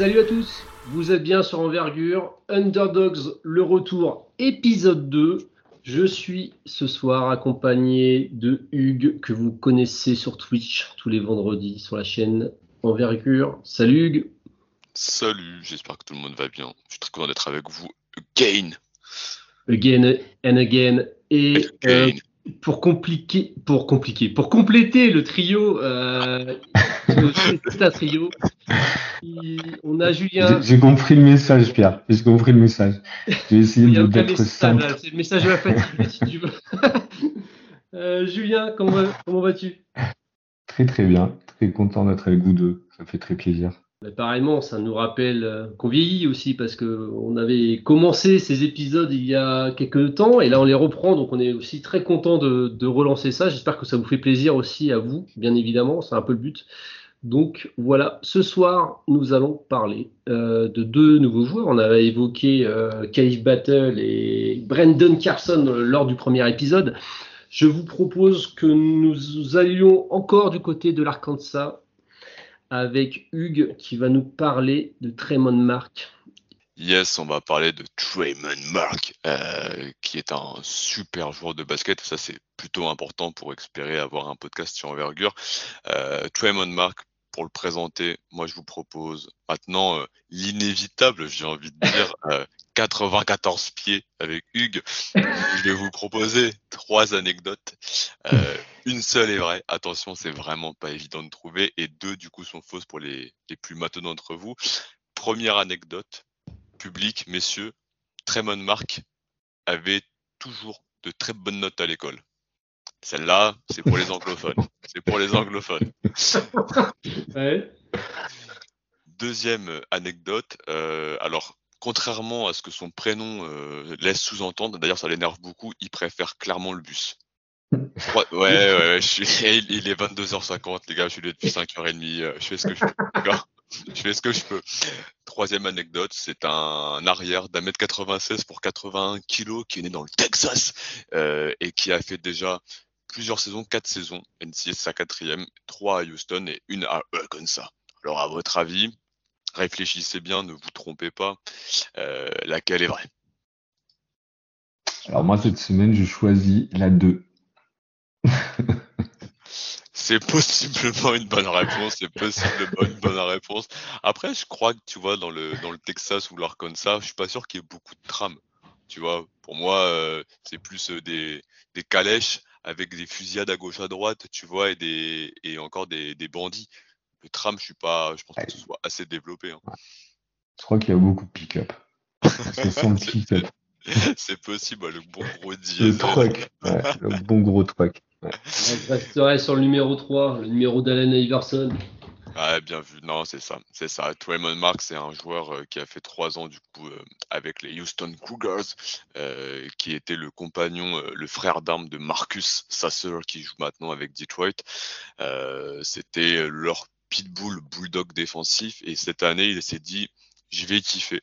Salut à tous, vous êtes bien sur Envergure, Underdogs, le retour, épisode 2. Je suis ce soir accompagné de Hugues, que vous connaissez sur Twitch tous les vendredis sur la chaîne Envergure. Salut Hugues. Salut, j'espère que tout le monde va bien. Je suis très content d'être avec vous again. Again and again. Et euh, pour compliquer, pour compliquer, pour compléter le trio, euh, c'est un trio. On a Julien. J'ai compris le message, Pierre. J'ai compris le message. J'ai essayé d'être simple. C'est le message de la fatigue, si tu veux. Euh, Julien, comment, comment vas-tu? Très très bien. Très content d'être avec vous deux. Ça fait très plaisir. Mais ça nous rappelle euh, qu'on vieillit aussi parce que on avait commencé ces épisodes il y a quelques temps et là on les reprend donc on est aussi très content de, relancer ça. J'espère que ça vous fait plaisir aussi à vous, bien évidemment, c'est un peu le but. Donc voilà, ce soir, nous allons parler euh, de deux nouveaux joueurs. On avait évoqué euh, Battle et Brandon Carson lors du premier épisode. Je vous propose que nous allions encore du côté de l'Arkansas avec Hugues qui va nous parler de Tremont Mark. Yes, on va parler de Tremont Mark, euh, qui est un super joueur de basket. Ça, c'est plutôt important pour espérer avoir un podcast sur envergure. Euh, Tremont Mark, pour le présenter, moi je vous propose maintenant euh, l'inévitable, j'ai envie de dire, 94 euh, pieds avec Hugues. Je vais vous proposer trois anecdotes. Euh, une seule est vraie. Attention, c'est vraiment pas évident de trouver. Et deux, du coup, sont fausses pour les, plus mateux d'entre vous. Première anecdote, public, messieurs, Tremont Mark avait toujours de très bonnes notes à l'école. Celle-là, c'est pour les anglophones. C'est pour les anglophones. Deuxième anecdote. Euh, alors, contrairement à ce que son prénom euh, laisse sous-entendre, d'ailleurs ça l'énerve beaucoup, il préfère clairement le bus. Ouais, ouais, je suis, il est 22h50, les gars, je suis là depuis 5h30, euh, je fais ce que je peux. Je fais ce que je peux. Troisième anecdote, c'est un arrière d'un mètre 96 pour 81 kilos qui est né dans le Texas euh, et qui a fait déjà plusieurs saisons, quatre saisons. NCS sa quatrième, trois à Houston et une à Arkansas. Alors à votre avis, réfléchissez bien, ne vous trompez pas, euh, laquelle est vraie? Alors moi cette semaine, je choisis la 2. c'est possiblement une bonne réponse, c'est possiblement une bonne réponse. Après, je crois que tu vois, dans le, dans le Texas ou l'Arkansas, je suis pas sûr qu'il y ait beaucoup de trams. Tu vois, pour moi, euh, c'est plus euh, des, des calèches avec des fusillades à gauche à droite, tu vois, et, des, et encore des, des bandits. Le tram, je suis pas, je pense que ce soit assez développé. Hein. Je crois qu'il y a beaucoup de pick-up. C'est possible, le bon gros diesel. Le truck, le bon gros truck. Ouais. Je resterai sur le numéro 3, le numéro d'Allen Iverson. Ah, bien vu. Non, c'est ça. C'est ça. Tremont Mark, c'est un joueur euh, qui a fait trois ans, du coup, euh, avec les Houston Cougars, euh, qui était le compagnon, le frère d'armes de Marcus Sasser, qui joue maintenant avec Detroit. C'était leur pitbull bulldog défensif. Et cette année, il s'est dit, je vais kiffer.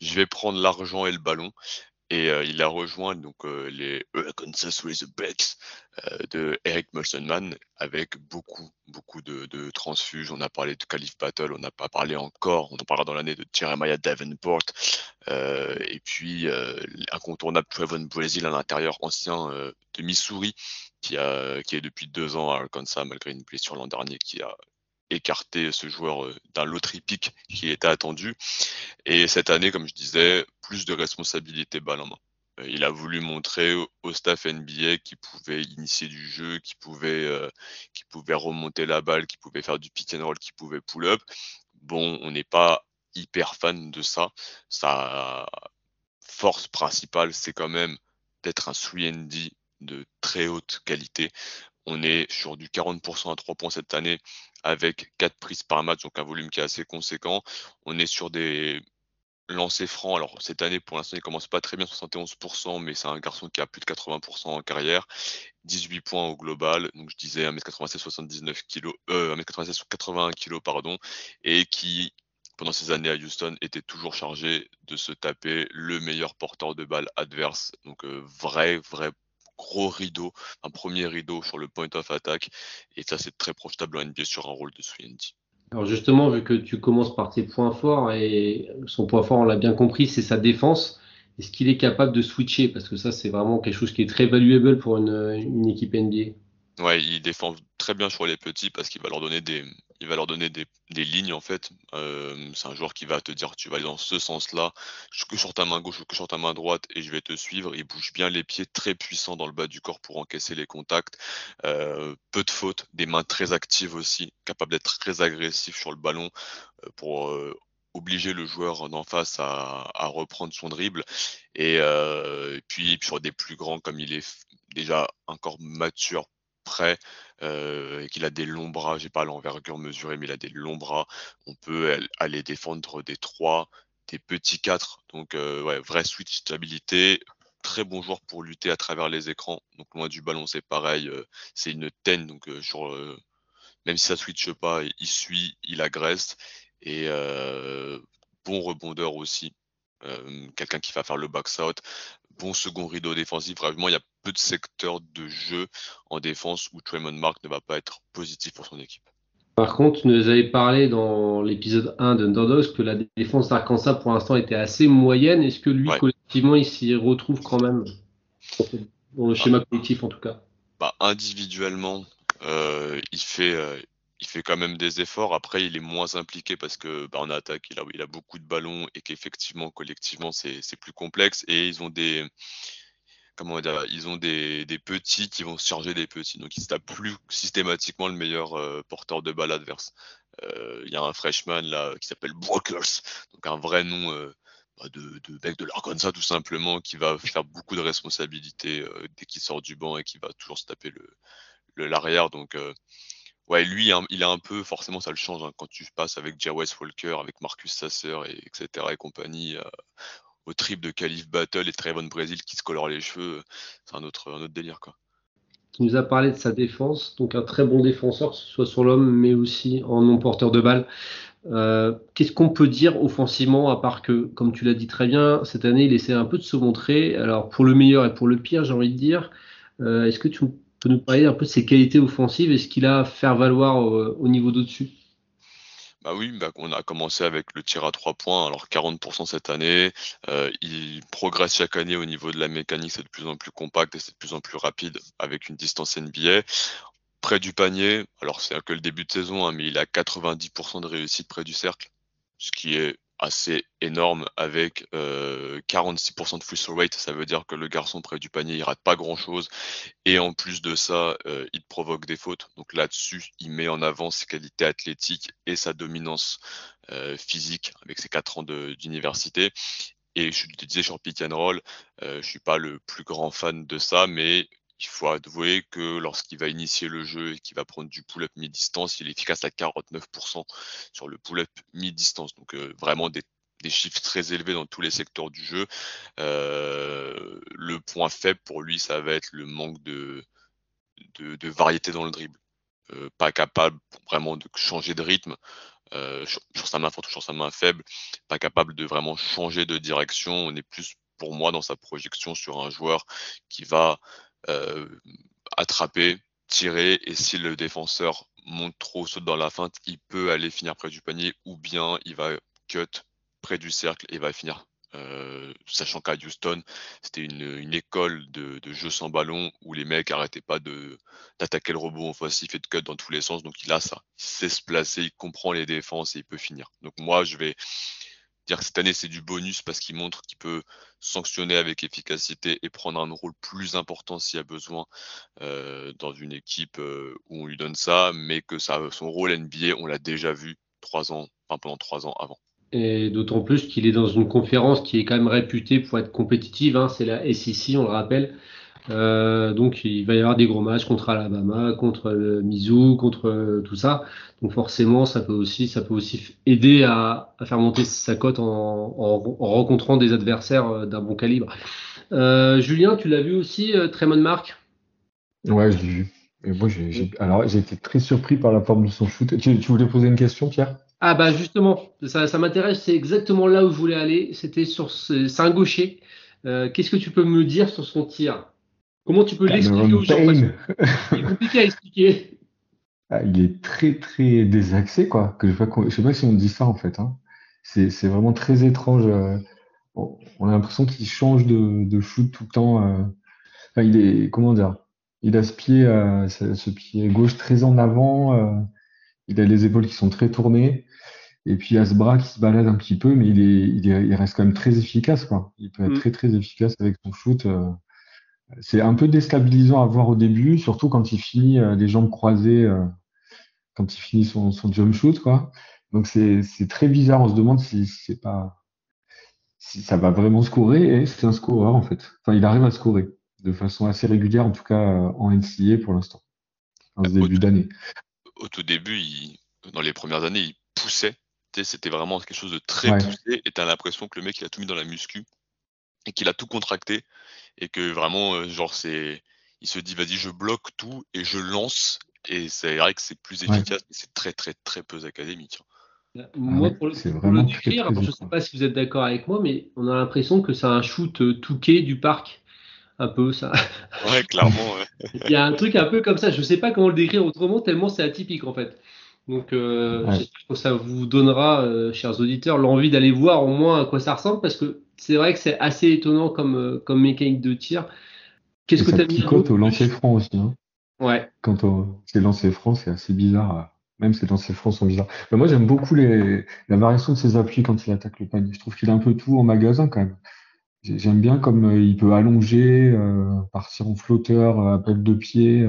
Je vais prendre l'argent et le ballon. Et euh, il a rejoint donc euh, les Arkansas Razorbacks euh, de Eric Mulsenman avec beaucoup, beaucoup de, de, transfuges. On a parlé de Calif Battle, on n'a pas parlé encore, on en parlera dans l'année de Jeremiah Davenport. et puis incontournable Trevon Brazil à l'intérieur, ancien de Missouri, qui, qui est depuis deux ans à Arkansas malgré une blessure l'an dernier qui a écarter ce joueur euh, d'un lot pick qui était attendu. Et cette année, comme je disais, plus de responsabilités balle en main. Euh, il a voulu montrer au staff NBA qu'il pouvait initier du jeu, qu'il pouvait, euh, pouvait remonter la balle, qu'il pouvait faire du pick and roll, qu'il pouvait pull up. Bon, on n'est pas hyper fan de ça. Sa force principale, c'est quand même d'être un 3D de très haute qualité. On est sur du 40% à 3 points cette année avec 4 prises par match, donc un volume qui est assez conséquent. On est sur des lancer franc, alors cette année pour l'instant il commence pas très bien, 71%, mais c'est un garçon qui a plus de 80% en carrière, 18 points au global, donc je disais 1m96, 79 kg, euh, 1m96, 81 kg, pardon, et qui pendant ces années à Houston était toujours chargé de se taper le meilleur porteur de balle adverse, donc euh, vrai, vrai gros rideau, un premier rideau sur le point of attack, et ça c'est très profitable en NBA sur un rôle de 3 alors justement, vu que tu commences par tes points forts, et son point fort, on l'a bien compris, c'est sa défense. Est-ce qu'il est capable de switcher? Parce que ça, c'est vraiment quelque chose qui est très valuable pour une équipe NBA. Ouais, il défend très bien sur les petits parce qu'il va leur donner des, il va leur donner des, des lignes en fait. Euh, c'est un joueur qui va te dire tu vas aller dans ce sens-là, que sur ta main gauche que sur ta main droite et je vais te suivre. Il bouge bien les pieds, très puissant dans le bas du corps pour encaisser les contacts. Euh, peu de fautes, des mains très actives aussi, capable d'être très agressif sur le ballon euh, pour euh, obliger le joueur d'en face à, à, reprendre son dribble. Et, euh, et puis sur des plus grands comme il est déjà encore mature et qu'il a des longs bras, j'ai pas l'envergure mesurée, mais il a des longs bras, on peut aller défendre des 3, des petits 4. Donc ouais, vraie switch stabilité, très bon joueur pour lutter à travers les écrans. Donc loin du ballon, c'est pareil, c'est une ten, donc sur même si ça switche pas, il suit, il agresse et bon rebondeur aussi. quelqu'un qui va faire le box out, bon second rideau défensif. Vraiment, il y a peu de secteurs de jeu en défense où Tremont Mark ne va pas être positif pour son équipe. Par contre, tu nous avais parlé dans l'épisode 1 de que la défense d'Arkansas pour l'instant était assez moyenne. Est-ce que lui, collectivement, il s'y retrouve quand même? Dans le schéma collectif en tout cas bah, Individuellement, euh, il fait, euh, il fait quand même des efforts. Après, il est moins impliqué parce que bah, attaque, il a, beaucoup de ballons et qu'effectivement, collectivement, c'est plus complexe. Et ils ont des comment ils ont des, petits qui vont charger des petits. Donc, ils se tapent plus systématiquement le meilleur euh, porteur de balle adverse. Euh, il y a un freshman là qui s'appelle Brokers, donc un vrai nom euh, bah, de, de mec de l'Arkansas tout simplement, qui va faire beaucoup de responsabilités dès qu'il sort du banc et qui va toujours se taper le l'arrière. Donc ouais, lui, il a un peu, forcément, ça le change hein, quand tu passes avec West Walker, avec Marcus Sasser, et, etc. et compagnie, euh, au trip de Calif Battle et Trayvon Brazil qui se colore les cheveux, c'est un autre, délire, quoi. Tu nous a parlé de sa défense, donc un très bon défenseur, soit sur l'homme, mais aussi en non-porteur de balle. Euh, qu'est-ce qu'on peut dire offensivement, à part que, comme tu l'as dit très bien, cette année, il essaie un peu de se montrer. Alors, pour le meilleur et pour le pire, j'ai envie de dire. Euh, est-ce que tu peux nous parler un peu de ses qualités offensives et ce qu'il a à faire valoir au, niveau d'au-dessus? Bah oui, bah on a commencé avec le tir à trois points, alors 40% cette année. Euh, il progresse chaque année au niveau de la mécanique, c'est de plus en plus compact et c'est de plus en plus rapide avec une distance NBA. Près du panier, alors c'est que le début de saison, hein, mais il a 90% de réussite près du cercle, ce qui est assez énorme avec 46% euh, de free throw rate. Ça veut dire que le garçon près du panier, il rate pas grand chose. Et en plus de ça, euh, il provoque des fautes. Donc là-dessus, il met en avant ses qualités athlétiques et sa dominance euh, physique avec ses 4 ans d'université. Et je te disais sur pick and roll, je suis pas le plus grand fan de ça, mais il faut avouer que lorsqu'il va initier le jeu et qu'il va prendre du pull-up mi-distance, il est efficace à 49% sur le pull-up mi-distance. Donc euh, vraiment des, chiffres très élevés dans tous les secteurs du jeu. Euh, le point faible pour lui, ça va être le manque de, variété dans le dribble. Euh, pas capable vraiment de changer de rythme. sur, sa main forte ou sur sa main faible, pas capable de vraiment changer de direction. On est plus pour moi dans sa projection sur un joueur qui va attraper, tirer, et si le défenseur monte trop, saute dans la feinte, il peut aller finir près du panier, ou bien il va cut près du cercle et va finir euh, sachant qu'à Houston, c'était une, école de, jeu sans ballon où les mecs arrêtaient pas d'attaquer le robot offensif et de cut dans tous les sens. Donc il a ça, il sait se placer, il comprend les défenses et il peut finir. Donc moi, je vais dire que cette année c'est du bonus parce qu'il montre qu'il peut sanctionner avec efficacité et prendre un rôle plus important s'il y a besoin euh, dans une équipe euh, où on lui donne ça, mais que son rôle NBA, on l'a déjà vu trois ans, enfin pendant trois ans avant. Et d'autant plus qu'il est dans une conférence qui est quand même réputée pour être compétitive, hein, c'est la SEC, on le rappelle. Donc il va y avoir des gros matchs contre Alabama, contre Mizzou, contre tout ça. Donc forcément, ça peut aussi, ça peut aussi aider à, faire monter sa cote en, rencontrant des adversaires d'un bon calibre. Julien, tu l'as vu aussi, Tremont Mark Ouais, je l'ai vu. Et moi, alors, j'ai été très surpris par la forme de son shoot. Tu, voulais poser une question, Pierre? Ah bah justement, ça, ça m'intéresse. C'est exactement là où je voulais aller. C'était sur ce, c'est un gaucher. Euh, qu'est-ce que tu peux me dire sur son tir? Comment tu peux l'expliquer aux gens Il est compliqué à expliquer. Ah, il est très très désaxé quoi. Que je sais pas, je sais pas si on dit ça en fait. Hein. C'est, c'est vraiment très étrange. Euh. On a l'impression qu'il change de, de shoot tout le temps. Euh. Enfin, il est comment dire il a ce pied, euh, ce, pied gauche très en avant. Il a les épaules qui sont très tournées. Et puis il a ce bras qui se balade un petit peu, mais il, est, il, est, il reste quand même très efficace. Quoi. Il peut être mm. très très efficace avec son shoot. Euh. c'est un peu déstabilisant à voir au début, surtout quand il finit les jambes croisées, quand il finit son, son jump shoot. Quoi. Donc c'est très bizarre. On se demande si c'est pas si ça va vraiment scorer. Et c'est un scoreur en fait. Enfin, il arrive à scorer de façon assez régulière, en tout cas euh, en NCA pour l'instant, en ce début d'année. Au tout début, dans les premières années, il poussait. C'était vraiment quelque chose de très poussé et tu as l'impression que le mec il a tout mis dans la muscu et qu'il a tout contracté et que vraiment, euh, genre, c'est. Il se dit, vas-y, je bloque tout et je lance. Et c'est vrai que c'est plus efficace, mais c'est très, très, très peu académique. Hein. Moi, pour le, décrire, je ne sais pas si vous êtes d'accord avec moi, mais on a l'impression que c'est un shoot euh, touqué du parc un peu ça. Ouais, clairement. Il y a un truc un peu comme ça. Je ne sais pas comment le décrire autrement, tellement c'est atypique en fait. Donc, euh, j'espère que ça vous donnera, euh, chers auditeurs, l'envie d'aller voir au moins à quoi ça ressemble, parce que c'est vrai que c'est assez étonnant comme, euh, comme mécanique de tir. Qu'est-ce que tu as mis au lancer franc aussi. Hein. Ouais. Quand c'est lancer franc, c'est assez bizarre. Même ses lancers francs sont bizarres. Mais moi, j'aime beaucoup les, la variation de ses appuis quand il attaque le panier. Je trouve qu'il a un peu tout en magasin quand même. J'aime bien comme euh, il peut allonger, euh, partir en flotteur, euh, appel de pied.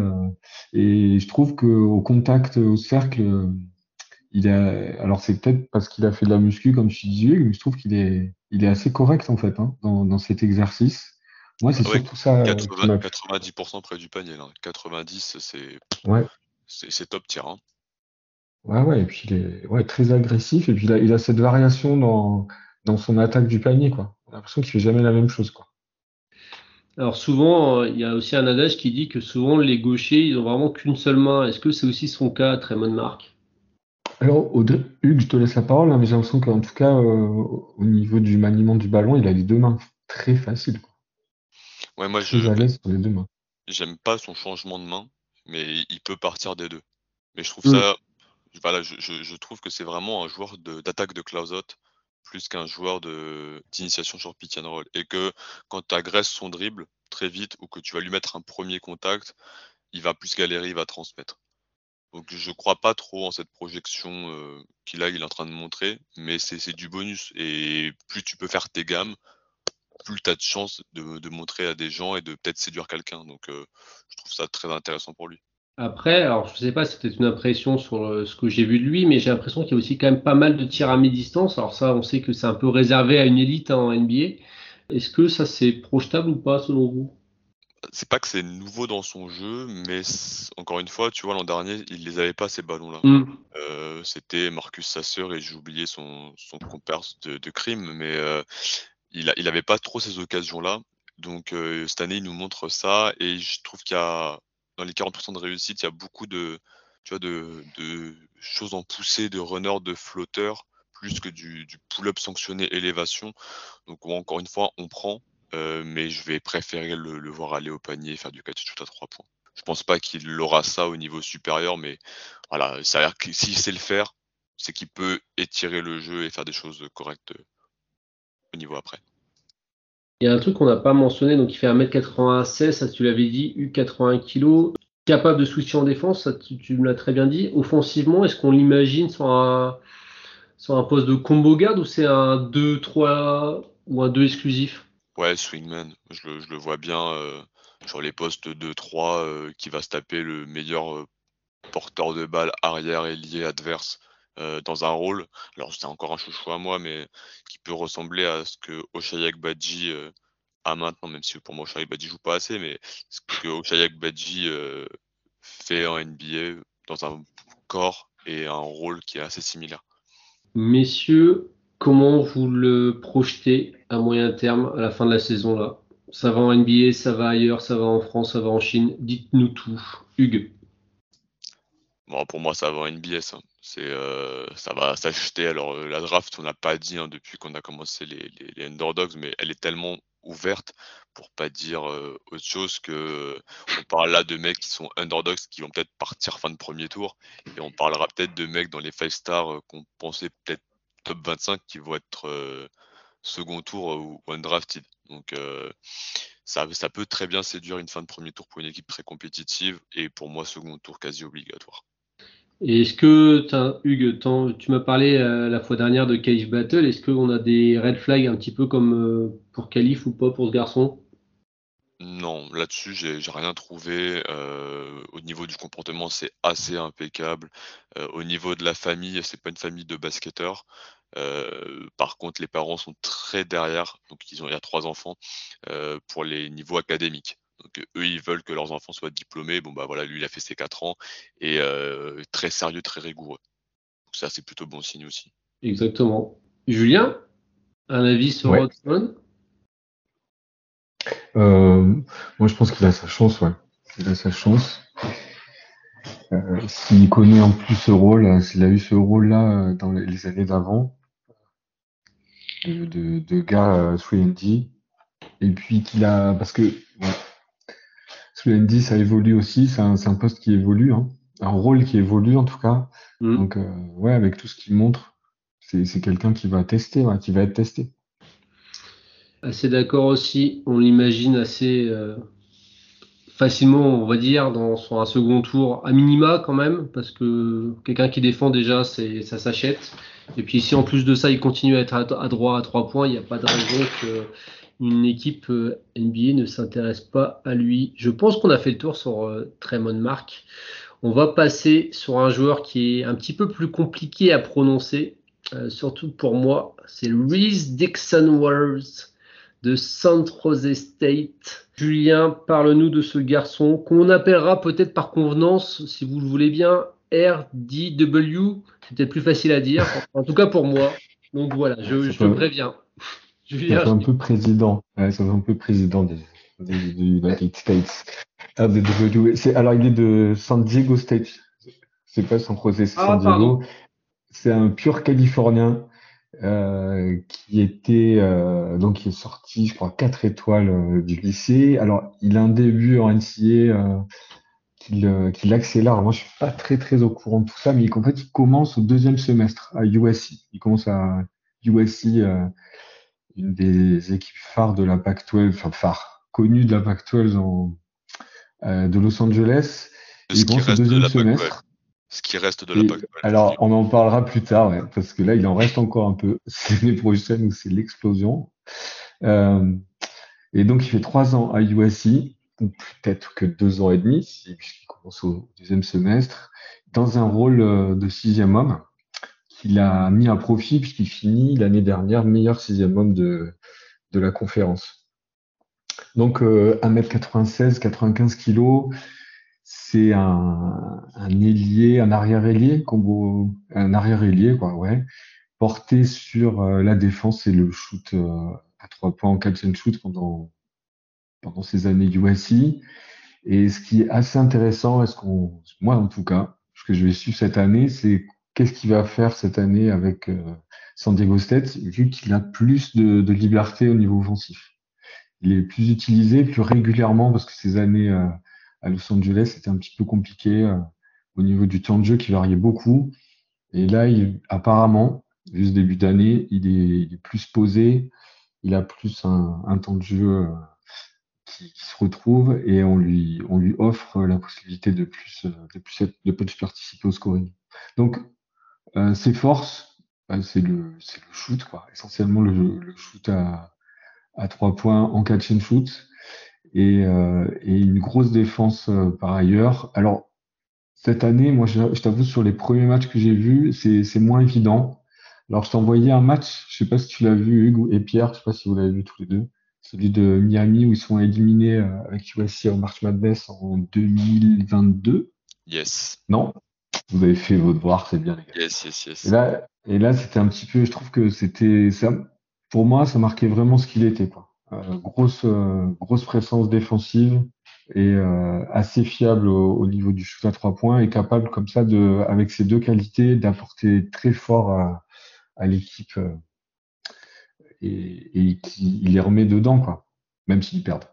et je trouve qu'au contact, au cercle, il a. Alors c'est peut-être parce qu'il a fait de la muscu, comme je disais, mais je trouve qu'il est, il est assez correct en fait hein, dans, dans cet exercice. Moi, c'est surtout ça. 90% près du panier. Là. 90, c'est ouais. c'est top tir. Hein. Ouais, ouais, et puis il est ouais, très agressif, et puis il a, il a cette variation dans, dans son attaque du panier, quoi l'impression qu'il fait jamais la même chose. Quoi. Alors souvent, euh, il y a aussi un adage qui dit que souvent les gauchers, ils ont vraiment qu'une seule main. Est-ce que c'est aussi son cas, Tremont Mark Alors, Audrey, Hugues, je te laisse la parole, hein, mais j'ai l'impression qu'en tout cas, euh, au niveau du maniement du ballon, il a les deux mains très faciles. Quoi. Ouais, moi, je J'aime pas son changement de main, mais il peut partir des deux. Mais je trouve mm. ça, voilà, je, je, trouve que c'est vraiment un joueur d'attaque de, de plus qu'un joueur d'initiation sur pick and roll. Et que quand tu agresses son dribble très vite ou que tu vas lui mettre un premier contact, il va plus galérer, il va transmettre. Donc je crois pas trop en cette projection euh, qu'il a, est en train de montrer, mais c'est du bonus. Et plus tu peux faire tes gammes, plus tu as de chances de, montrer à des gens et de peut-être séduire quelqu'un. Donc euh, je trouve ça très intéressant pour lui. Après, alors je sais pas, c'était une impression sur euh, ce que j'ai vu de lui, mais j'ai l'impression qu'il y a aussi quand même pas mal de tirs à mi-distance. Alors ça, on sait que c'est un peu réservé à une élite en NBA. Est-ce que ça c'est projetable ou pas selon vous? C'est pas que c'est nouveau dans son jeu, mais encore une fois, tu vois, l'an dernier, il les avait pas ces ballons-là. Mm. Euh, c'était Marcus Sasser et j'ai oublié son, son compère de, crime, mais euh, il, il avait pas trop ces occasions-là. Donc cette année, il nous montre ça et je trouve qu'il y a dans les 40% de réussite, il y a beaucoup de, tu vois, de, choses en poussée, de runner, de flotteurs, plus que du, pull-up sanctionné élévation. Donc encore une fois, on prend, euh, mais je vais préférer le, voir aller au panier et faire du catch shoot à 3 points. Je pense pas qu'il aura ça au niveau supérieur, mais voilà, ça a l'air que s'il sait le faire, c'est qu'il peut étirer le jeu et faire des choses correctes au niveau après. Il y a un truc qu'on n'a pas mentionné, donc il fait 1m96, ça tu l'avais dit, U81 kg, capable de switcher en défense, ça tu, me l'as très bien dit. Offensivement, est-ce qu'on l'imagine sur un, sur un poste de combo guard ou c'est un 2-3 ou un 2 exclusif? Ouais, swingman, je le, vois bien euh, sur les postes 2-3 euh, qui va se taper le meilleur euh, porteur de balle arrière et lié adverse. dans un rôle, alors c'est encore un chouchou à moi, mais qui peut ressembler à ce que Oshayek Badji à maintenant, même si pour moi Ochai Badji joue pas assez, mais ce que Ochai Badji fait en NBA dans un corps et un rôle qui est assez similaire. Messieurs, comment vous le projetez à moyen terme à la fin de la saison là? Ça va en NBA, ça va ailleurs, ça va en France, ça va en Chine? Dites-nous tout. Hugues. Bon, pour moi, ça va en c'est, euh, ça va s'acheter. Alors, euh, la draft, on n'a pas dit hein, depuis qu'on a commencé les, les, underdogs, mais elle est tellement ouverte pour pas dire euh, autre chose que on parle là de mecs qui sont underdogs qui vont peut-être partir fin de premier tour et on parlera peut-être de mecs dans les five stars qu'on pensait peut-être top 25 qui vont être second tour ou undrafted. Donc ça, ça peut très bien séduire une fin de premier tour pour une équipe très compétitive et pour moi second tour quasi obligatoire. Et est-ce que, Hugues, tu m'as parlé euh, la fois dernière de Cave Battle, est-ce qu'on a des red flags un petit peu comme euh, pour Calif ou pas pour ce garçon? Non, là-dessus, j'ai rien trouvé. Euh, au niveau du comportement, c'est assez impeccable. au niveau de la famille, c'est pas une famille de basketteurs. par contre, les parents sont très derrière, donc ils ont il y a trois enfants pour les niveaux académiques. Donc eux, ils veulent que leurs enfants soient diplômés. Bon bah voilà, lui, il a fait ses 4 ans et euh, très sérieux, très rigoureux. Donc ça, c'est plutôt bon signe aussi. Exactement. Julien, un avis sur ouais. Moi, je pense qu'il a sa chance, ouais. Il a sa chance. Euh, s'il connaît en plus ce rôle, s'il a eu ce rôle-là dans les années d'avant, de, de, de gars 3D, et puis qu'il a, parce que le ND, ça évolue aussi. C'est un, un, poste qui évolue, hein. un rôle qui évolue en tout cas. Mm. Donc, euh, ouais, avec tout ce qu'il montre, c'est quelqu'un qui va tester, ouais, qui va être testé. Assez d'accord aussi. On l'imagine assez euh, facilement, on va dire, dans son un second tour à minima quand même, parce que quelqu'un qui défend déjà, c'est ça s'achète. Et puis si en plus de ça, il continue à être à, droit à trois points, il n'y a pas de raison que une équipe euh, NBA ne s'intéresse pas à lui. Je pense qu'on a fait le tour sur euh, Tremont Mark. On va passer sur un joueur qui est un petit peu plus compliqué à prononcer, euh, surtout pour moi. C'est Reese Dixon Waters de San Jose State. Julien, parle-nous de ce garçon qu'on appellera peut-être par convenance, si vous le voulez bien, RDW. C'est peut-être plus facile à dire, en tout cas pour moi. Donc voilà, je, je te préviens. Ça fait un peu président. Ouais, ça fait un peu président des, United States. Ah, alors, il est de San Diego State. C'est pas San Jose, c'est ah, San Diego. C'est un pur Californien euh, qui était euh, donc qui est sorti, je crois, quatre étoiles euh, du lycée. Alors, il a un début en NCA euh, qu'il accélère. moi, je suis pas très très au courant de tout ça, mais en fait, il commence au deuxième semestre à USC. Il commence à USC une des équipes phares de la Pac-12, enfin phare, connue de la Pac-12 en, euh, de Los Angeles. Ce qui, reste de la semestre. Ce qui reste de la Pac-12. Alors, on en parlera plus tard, ouais, parce que là, il en reste encore un peu. C'est l'année prochaine où c'est l'explosion. Euh, et donc, il fait trois ans à USC, ou peut-être que deux ans et demi, puisqu'il commence au deuxième semestre, dans un rôle euh, de sixième homme qu'il a mis à profit puisqu'il finit l'année dernière meilleur sixième homme de, de la conférence. Donc euh, 1m96, 95 kg, c'est un, un ailier, un arrière-ailier, un arrière-ailier, quoi, ouais, porté sur euh, la défense et le shoot euh, à trois points en catch and shoot pendant, pendant ces années USC. Et ce qui est assez intéressant, est-ce qu'on, moi en tout cas, ce que je vais suivre cette année, c'est qu'est-ce qu'il va faire cette année avec euh, San Diego State, vu qu'il a plus de, liberté au niveau offensif. Il est plus utilisé plus régulièrement parce que ces années euh, à Los Angeles, c'était un petit peu compliqué euh, au niveau du temps de jeu qui variait beaucoup. Et là, apparemment, vu ce début d'année, il est, plus posé, il a plus un, temps de jeu qui, se retrouve et on lui, on lui offre la possibilité de plus, de plus, de participer au scoring. Donc, euh, ses forces, c'est le, le shoot, quoi. Essentiellement le, shoot à, à points en catch and shoot et, euh, et une grosse défense euh, par ailleurs. Alors cette année, moi, je, t'avoue sur les premiers matchs que j'ai vus, c'est moins évident. Alors je t'ai envoyé un match, je sais pas si tu l'as vu Hugues et Pierre, je sais pas si vous l'avez vu tous les deux. celui de Miami où ils sont éliminés euh, avec USC en March Madness en 2022. Yes. Non? Vous avez fait vos devoirs, c'est bien les gars. Yes, yes, yes. Et là, et là c'était un petit peu, je trouve que c'était ça. Pour moi, ça marquait vraiment ce qu'il était. Quoi. Euh, grosse, euh, grosse présence défensive et euh, assez fiable au, au, niveau du shoot à trois points et capable comme ça de, avec ces deux qualités, d'apporter très fort à, l'équipe et, et qui il les remet dedans, quoi, même s'ils perdent.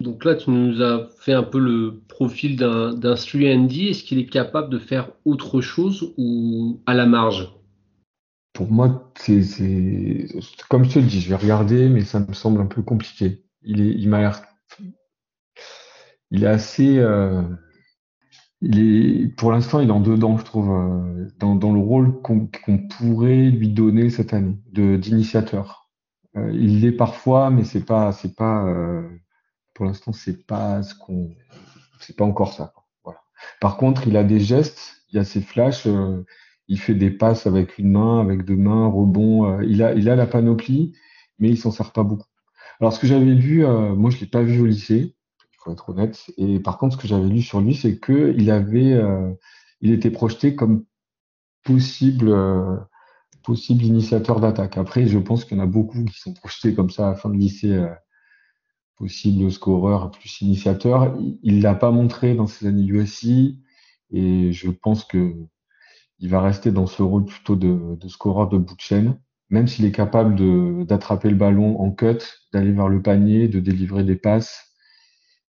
Donc là, tu nous as fait un peu le profil d'un 3D. Est-ce qu'il est capable de faire autre chose ou à la marge? Pour moi, c'est comme je te le dis, je vais regarder, mais ça me semble un peu compliqué. Il, est, il m'a l'air. Il est assez. Euh, il est, pour l'instant, il est en dedans, je trouve, euh, dans, le rôle qu'on qu pourrait lui donner cette année, d'initiateur. Euh, il l'est parfois, mais c'est pas, c'est pas, pour l'instant, c'est pas ce qu'on, c'est pas encore ça. Voilà. Par contre, il a des gestes, il a ses flashs, il fait des passes avec une main, avec deux mains, rebond. euh, il a, il a la panoplie, mais il s'en sert pas beaucoup. Alors, ce que j'avais lu, euh, moi, je l'ai pas vu au lycée, il faut être honnête. Et par contre, ce que j'avais lu sur lui, c'est que il avait, euh, il était projeté comme possible, euh, possible initiateur d'attaque. Après, je pense qu'il y en a beaucoup qui sont projetés comme ça à la fin de lycée, euh, possible scoreur plus initiateur. Il l'a pas montré dans ses années USC et je pense que il va rester dans ce rôle plutôt de, de scoreur de bout de chaîne, même s'il est capable d'attraper le ballon en cut, d'aller vers le panier, de délivrer des passes.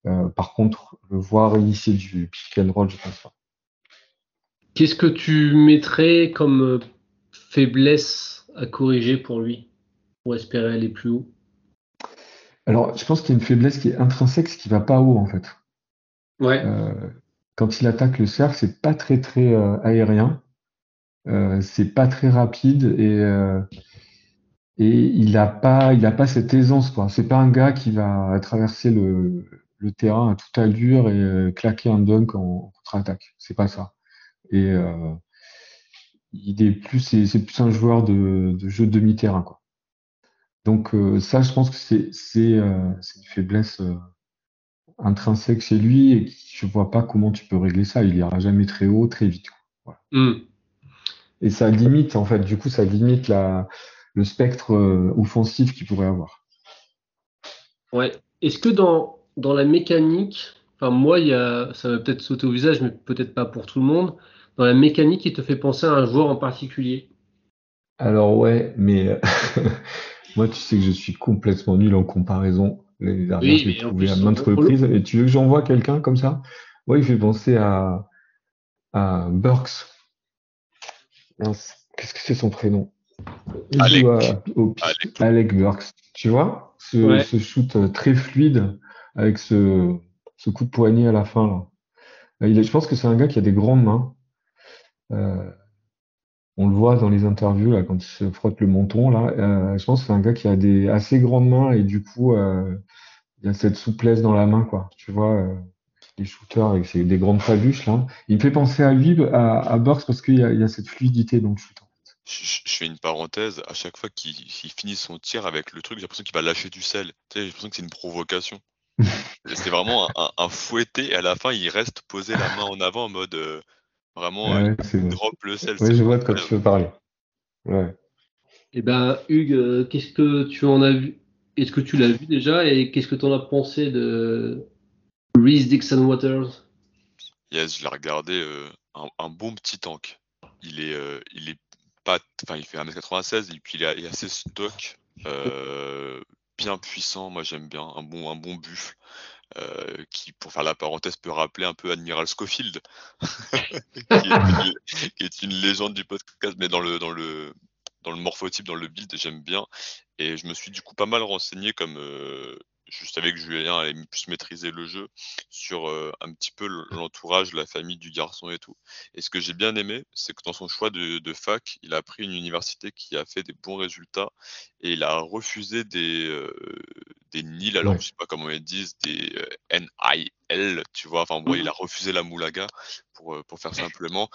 Euh, par contre, le voir initier du pick and roll, je pense pas. Qu'est-ce que tu mettrais comme euh, faiblesse à corriger pour lui, pour espérer aller plus haut? Alors, je pense qu'il y a une faiblesse qui est intrinsèque, ce qui va pas haut en fait. Ouais. Euh, quand il attaque le cercle, c'est pas très très euh, aérien, c'est pas très rapide et euh, et il a pas a pas cette aisance quoi. C'est pas un gars qui va traverser le terrain à toute allure et euh, claquer un dunk en contre-attaque. C'est pas ça. Et euh, il est plus, c'est plus un joueur de, de jeu demi-terrain, quoi. Donc euh, ça, je pense que c'est c'est euh, une faiblesse euh, intrinsèque chez lui et je vois pas comment tu peux régler ça. Il ira jamais très haut, très vite. Voilà. Mm. Et ça limite en fait, du coup, ça limite la, le spectre euh, offensif qu'il pourrait avoir. Ouais. Est-ce que dans dans la mécanique, enfin moi, il y a, ça va peut-être sauter au visage, mais peut-être pas pour tout le monde. Dans la mécanique, il te fait penser à un joueur en particulier? Alors ouais, mais moi, tu sais que je suis complètement nul en comparaison. Les dernières, Oui, je l'ai mais en trouvé plus, à maintes reprises. Et tu veux que j'envoie quelqu'un comme ça? Ouais, il fait penser à, à Burks. Mince, Qu'est-ce que c'est son prénom? Il Alec. joue à- au Alec. Alec Burks. Tu vois? Ce, Ouais. ce shoot euh, très fluide avec ce, ce coup de poignet à la fin, là. Euh, Il est, je pense que c'est un gars qui a des grandes mains. Euh, on le voit dans les interviews là, quand il se frotte le menton là. Euh, je pense que c'est un gars qui a des assez grandes mains et du coup euh, il a cette souplesse dans la main quoi. Tu vois, les shooters avec ses, des grandes paluches là. Il me fait penser à lui, à, à Burks parce qu'il y a, il y a cette fluidité dans le shoot. Je, je- je fais une parenthèse, à chaque fois qu'il finit son tir avec le truc, j'ai l'impression qu'il va lâcher du sel. Tu sais, j'ai l'impression que c'est une provocation. c'est vraiment un, un- un fouetté et à la fin il reste posé la main en avant en mode euh, vraiment Ouais, euh, drop le sel. C'est je vois de quoi tu veux parler. Ouais. Eh ben, Hugues, euh, qu'est-ce que tu en as vu? Est-ce que tu l'as vu déjà et qu'est-ce que tu en as pensé de Reese Dixon Waters? Yes, je l'ai regardé, euh, un, bon petit tank. Il est, euh, il est pas, enfin il fait 1m96 et puis il est, assez stock, euh, bien puissant. Moi j'aime bien un bon, un bon buffle. qui, pour faire la parenthèse, peut rappeler un peu Admiral Schofield, qui, est une, légende du podcast, mais dans le, dans le, dans le morphotype, dans le build, j'aime bien. Et je me suis du coup pas mal renseigné, comme je savais que Julien allait plus maîtriser le jeu, sur euh, un petit peu l'entourage, la famille du garçon et tout. Et ce que j'ai bien aimé, c'est que dans son choix de, de fac, il a pris une université qui a fait des bons résultats et il a refusé des, euh, des NIL, alors je sais pas comment ils disent, des euh, NIL, tu vois. Enfin bon, il a refusé la moulaga pour, euh, pour faire simplement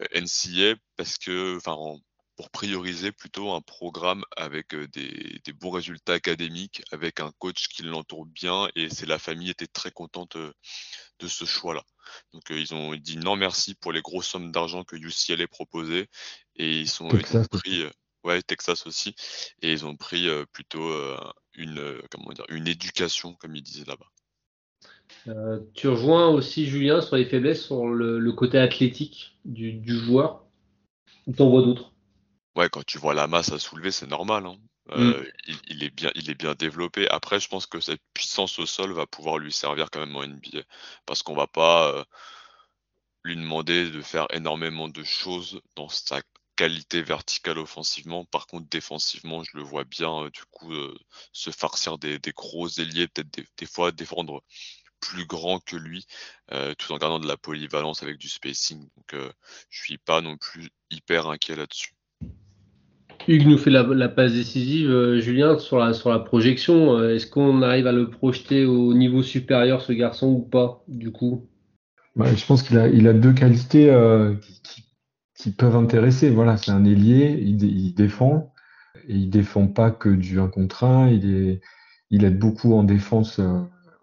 euh, NCA parce que, enfin, en- pour prioriser plutôt un programme avec des, bons résultats académiques, avec un coach qui l'entoure bien, et c'est la famille était très contente de ce choix-là. Donc ils ont dit non merci pour les grosses sommes d'argent que UCLA proposait, et ils sont Texas pris, ouais Texas aussi, et ils ont pris plutôt une comment dire une éducation comme ils disaient là-bas. tu rejoins aussi Julien sur les faiblesses sur le, côté athlétique du, du joueur. T'en vois d'autres? Ouais, quand tu vois la masse à soulever, c'est normal. Hein. Mm. Euh, il, est bien, il est bien développé. Après, je pense que cette puissance au sol va pouvoir lui servir quand même en NBA. Parce qu'on va pas euh, lui demander de faire énormément de choses dans sa qualité verticale offensivement. Par contre, défensivement, je le vois bien euh, du coup se farcir des, gros ailiers, peut-être des, fois défendre plus grand que lui, tout en gardant de la polyvalence avec du spacing. Donc, je suis pas non plus hyper inquiet là-dessus. Hugues nous fait la, passe décisive, euh, Julien, sur la, sur la projection. Euh, est-ce qu'on arrive à le projeter au niveau supérieur, ce garçon, ou pas, du coup? Je pense qu'il a, il a deux qualités euh, qui, peuvent intéresser. Voilà, c'est un ailier, il, défend, et il défend pas que du 1 contre 1, il, est, il aide beaucoup en défense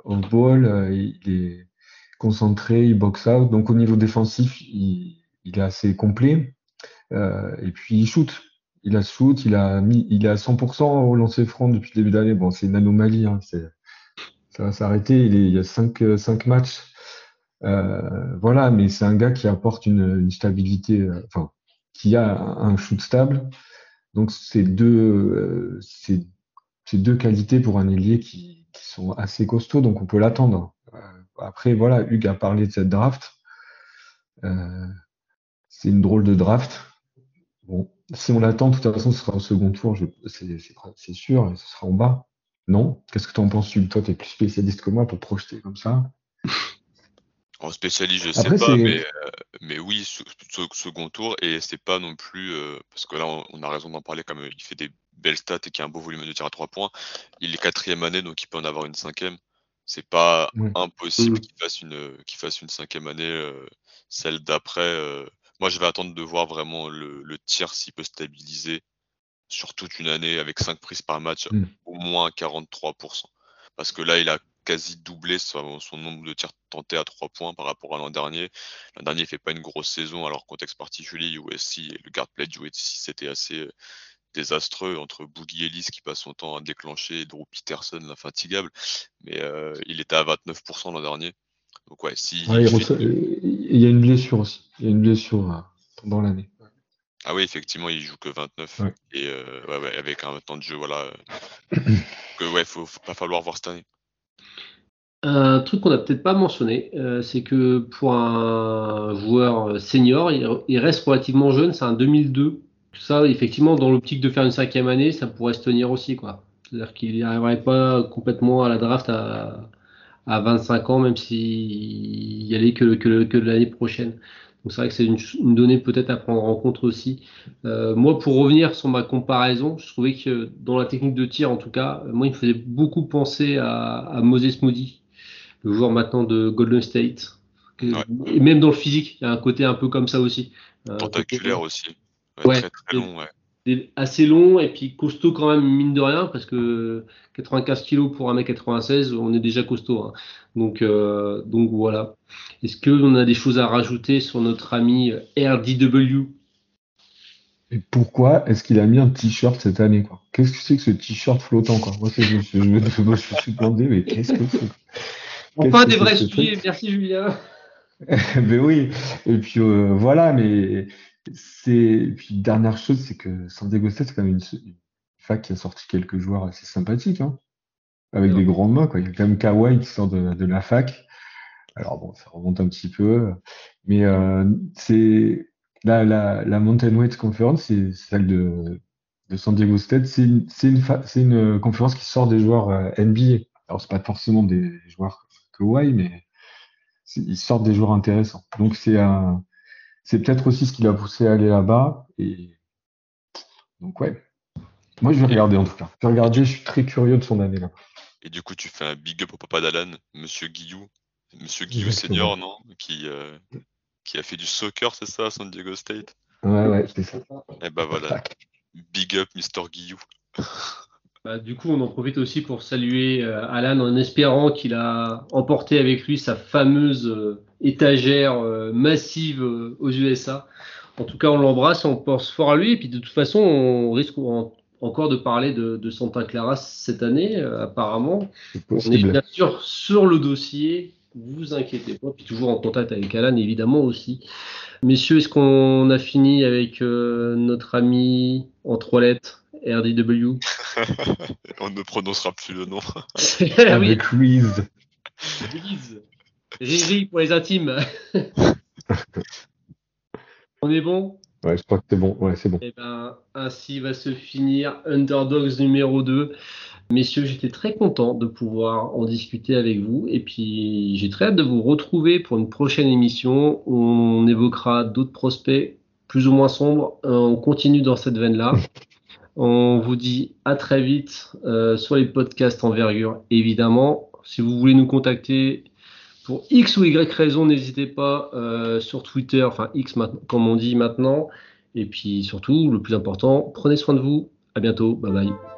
off-ball, il est concentré, il box out. Donc au niveau défensif, il, il est assez complet. et puis il shoot il a shoot, il est à 100% au lancer franc depuis le début d'année. Bon, c'est une anomalie, hein, ça va s'arrêter. Il, y a 5 cinq, matchs. Euh, voilà, mais c'est un gars qui apporte une, stabilité, euh, enfin, qui a un shoot stable. Donc, c'est deux, euh, deux qualités pour un ailier qui, qui, sont assez costauds, donc on peut l'attendre. après, voilà, Hugues a parlé de cette draft. c'est une drôle de draft. Bon, si on l'attend, de toute façon, ce sera au second tour, c'est sûr, et ce sera en bas. Non? Qu'est-ce que tu en penses, Toi, tu es plus spécialiste que moi pour projeter comme ça. En spécialiste, je sais pas, mais, euh, mais, oui, second tour, et c'est pas non plus, euh, parce que là, on, a raison d'en parler, comme il fait des belles stats et qu'il a un beau volume de tir à trois points. Il est quatrième année, donc il peut en avoir une cinquième. C'est pas impossible qu'il fasse une qu'il fasse une cinquième année, euh, celle d'après. Moi, je vais attendre de voir vraiment le, le tir s'il peut stabiliser sur toute une année avec 5 prises par match, mmh. au moins 43%. Parce que là, il a quasi doublé son, nombre de tirs tentés à 3 points par rapport à l'an dernier. L'an dernier, il fait pas une grosse saison, alors contexte particulier, USC et le guard play du USC, c'était assez euh, désastreux entre Boogie Ellis qui passe son temps à déclencher et Drew Peterson, l'infatigable. Mais euh, il était à 29% l'an dernier. Donc ouais, si il, y a une blessure aussi. Il y a une blessure euh, pendant l'année. Ah oui, effectivement, il joue que 29 et euh, ouais, ouais, avec un temps de jeu, voilà. que ouais, faut, faut, pas falloir voir cette année. Un truc qu'on n'a peut-être pas mentionné, euh, c'est que pour un joueur senior, il, reste relativement jeune, c'est un 2002. Ça, effectivement, dans l'optique de faire une cinquième année, ça pourrait se tenir aussi, quoi. C'est-à-dire qu'il n'y arriverait pas complètement à la draft à, à 25 ans, même s'il y allait que, que, que l'année prochaine. Donc c'est vrai que c'est une, donnée peut-être à prendre en compte aussi. Euh, moi, pour revenir sur ma comparaison, je trouvais que dans la technique de tir, en tout cas, moi, il me faisait beaucoup penser à, à Moses Moody, le joueur maintenant de Golden State. Et même dans le physique, il y a un côté un peu comme ça aussi. Tentaculaire aussi. Ouais, très, très long, ouais assez long et puis costaud quand même, mine de rien, parce que 95 kg pour 1m96, on est déjà costaud. Hein. Donc, euh, donc voilà. Est-ce qu'on a des choses à rajouter sur notre ami RDW Et pourquoi est-ce qu'il a mis un t-shirt cette année quoi? Qu'est-ce que c'est que ce t-shirt flottant quoi? Moi, je, je, suis demandé, mais qu'est-ce que c'est Enfin, des vrais sujets, merci Julien. mais oui, et puis euh, voilà, mais c'est puis dernière chose, c'est que San Diego State, c'est quand même une, fac qui a sorti quelques joueurs assez sympathiques, hein, avec des grandes mains. Quoi. Il y a quand même Kawhi qui sort de, de la fac. Alors bon, ça remonte un petit peu, mais euh, c'est la, la, la Mountain West Conference, c'est celle de, de San Diego State. C'est une, une, une, conférence qui sort des joueurs euh, NBA. Alors c'est pas forcément des joueurs Kawhi, mais ils sortent des joueurs intéressants. Donc c'est un c'est peut-être aussi ce qui l'a poussé à aller là-bas. Et donc ouais. Moi je vais regarder en tout cas. Je vais regarder, je suis très curieux de son année là. Et du coup tu fais un big up au papa d'Alan, Monsieur Guillou, Monsieur Guillou senior, non? Qui, euh, qui a fait du soccer, c'est ça, à San Diego State? Ouais, ouais, c'est ça. Et bah voilà. Big up, Mister Guillou. Bah, du coup, on en profite aussi pour saluer euh, Alan en espérant qu'il a emporté avec lui sa fameuse euh, étagère euh, massive aux USA. En tout cas, on l'embrasse, on pense fort à lui. Et puis de toute façon, on risque encore de parler de, Santa Clara cette année, apparemment. on est bien sûr sur le dossier. Vous inquiétez pas. Puis toujours en contact avec Alan, évidemment aussi. Messieurs, est-ce qu'on a fini avec notre ami en trois lettres? RDW. On ne prononcera plus le nom. Avec Reese. Riri pour les intimes. On est bon? Ouais, je crois que c'est bon. Ouais, c'est bon. Et eh ben, ainsi va se finir Underdogs numéro 2. Messieurs, j'étais très content de pouvoir en discuter avec vous. Et puis, j'ai très hâte de vous retrouver pour une prochaine émission où on évoquera d'autres prospects plus ou moins sombres. On continue dans cette veine-là. On vous dit à très vite euh, sur les podcasts envergure, évidemment. Si vous voulez nous contacter pour X ou Y raison, n'hésitez pas euh, sur Twitter, enfin X comme on dit maintenant. Et puis surtout, le plus important, prenez soin de vous. À bientôt. Bye bye.